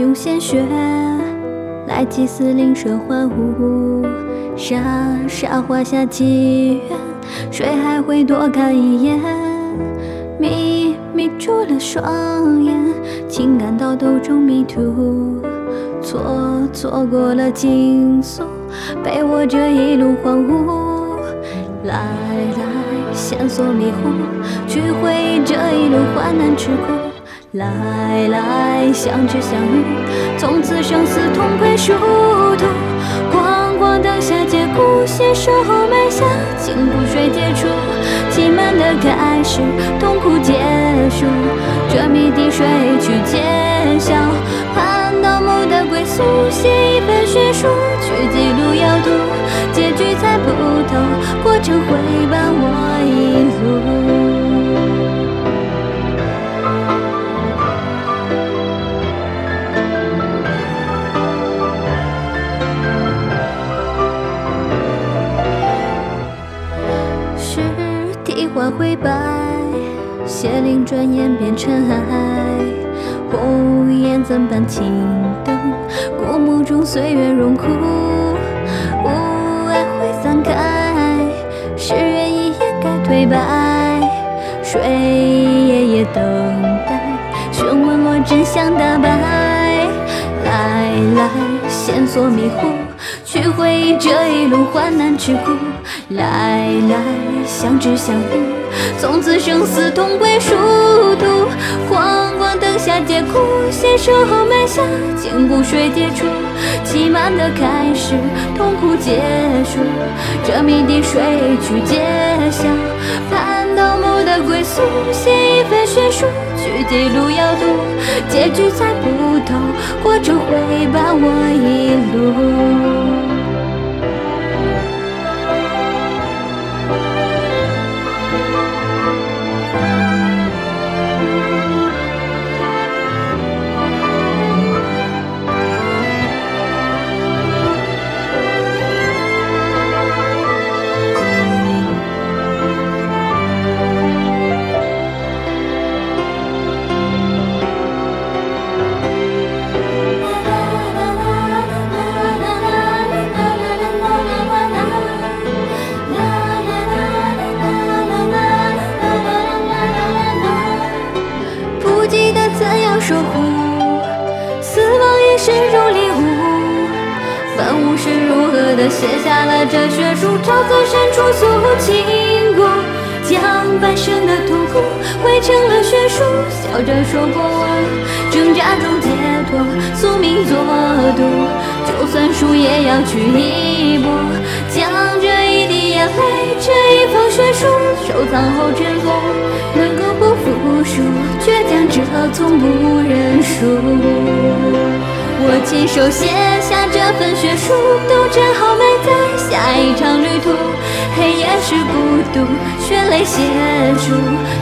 用鲜血来祭祀灵蛇欢呼，傻傻画下祈愿，谁还会多看一眼？迷迷住了双眼，情感到兜中迷途，错错过了惊悚，被我这一路荒芜。来来，线索迷糊，去回忆这一路患难吃苦。来来，相知相遇，从此生死同归殊途。光光灯下借故，携手埋下情不水解除，凄满的开始，痛苦结束，这谜底谁去揭晓？盼到梦的归宿，写一份学书，去记录要读，结局猜不透，过程会伴我一路。灰白，邪灵转眼变尘埃。红颜怎伴青灯？古墓中岁月荣枯，雾霭会散开，誓言已掩盖颓败。谁夜夜等待？询问我真相大白。来来，线索迷糊，去回忆这一路患难吃苦。来来，相知相遇，从此生死同归殊途。黄光灯下借故，携手后埋下情骨水解除，凄满的开始，痛苦结束，这谜底谁去揭晓？盼到墓的归宿，写一份学书，去记录要读，结局猜不透，过程会伴我一路。守护，死亡也是种礼物。万物是如何的写下了这血书，沼泽深处诉情故，将半生的痛苦汇成了血书，笑着说过往，挣扎中解脱，宿命作赌，就算输也要去一搏，将这一滴眼泪，这一封血书收藏后尘封，倔强者从不认输。我亲手写下这份血书，都站好埋在下一场旅途。黑夜是孤独，血泪写出，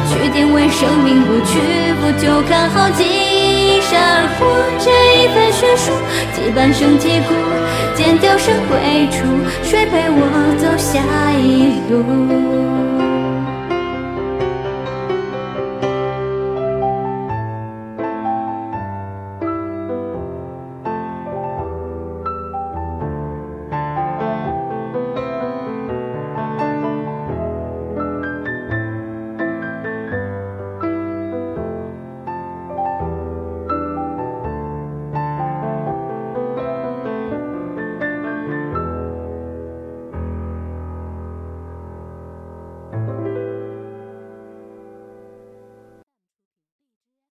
去定位生命不屈服，就看好疾山而过。这一份血书，几半生疾苦，尖叫声归处，谁陪我走下一路？